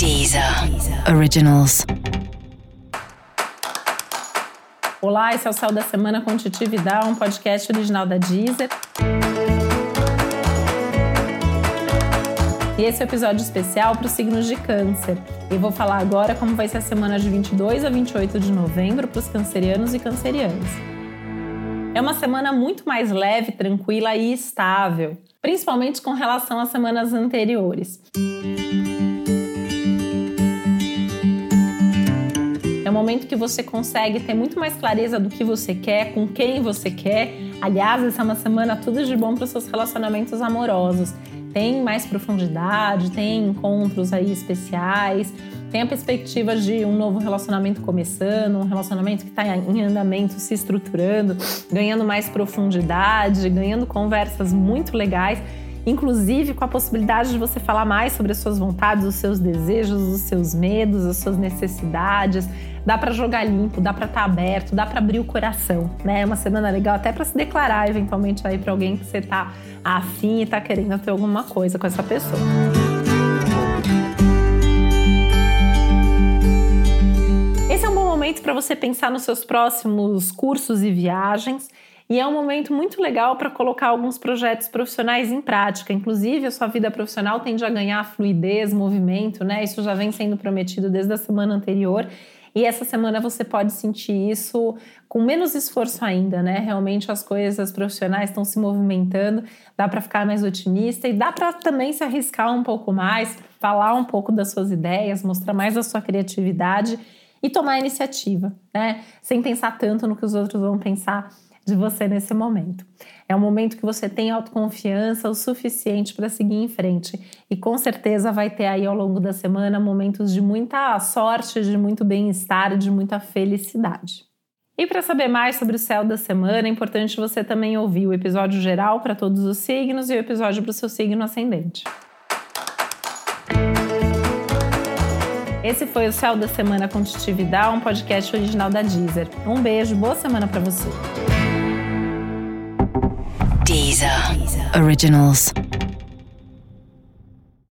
Deezer Originals. Olá, esse é o Céu da Semana com Titi Vidal, um podcast original da Deezer. E esse é o um episódio especial para os signos de câncer. Eu vou falar agora como vai ser a semana de 22 a 28 de novembro para os cancerianos e cancerianas. É uma semana muito mais leve, tranquila e estável, principalmente com relação às semanas anteriores. É um momento que você consegue ter muito mais clareza do que você quer, com quem você quer. Aliás, essa é uma semana tudo de bom para os seus relacionamentos amorosos. Tem mais profundidade, tem encontros aí especiais, tem a perspectiva de um novo relacionamento começando, um relacionamento que está em andamento, se estruturando, ganhando mais profundidade, ganhando conversas muito legais inclusive com a possibilidade de você falar mais sobre as suas vontades, os seus desejos, os seus medos, as suas necessidades. Dá para jogar limpo, dá para estar tá aberto, dá para abrir o coração, né? É uma semana legal até para se declarar eventualmente aí para alguém que você tá afim e tá querendo ter alguma coisa com essa pessoa. Esse é um bom momento para você pensar nos seus próximos cursos e viagens e é um momento muito legal para colocar alguns projetos profissionais em prática. Inclusive, a sua vida profissional tende a ganhar fluidez, movimento, né? Isso já vem sendo prometido desde a semana anterior. E essa semana você pode sentir isso com menos esforço ainda, né? Realmente as coisas profissionais estão se movimentando, dá para ficar mais otimista e dá para também se arriscar um pouco mais, falar um pouco das suas ideias, mostrar mais a sua criatividade e tomar iniciativa, né? Sem pensar tanto no que os outros vão pensar de você nesse momento. É um momento que você tem autoconfiança o suficiente para seguir em frente e com certeza vai ter aí ao longo da semana momentos de muita sorte, de muito bem-estar, de muita felicidade. E para saber mais sobre o céu da semana, é importante você também ouvir o episódio geral para todos os signos e o episódio para o seu signo ascendente. Esse foi o Céu da Semana com Titi Vidal, um podcast original da Deezer. Um beijo, boa semana para você. Deezer. Originals.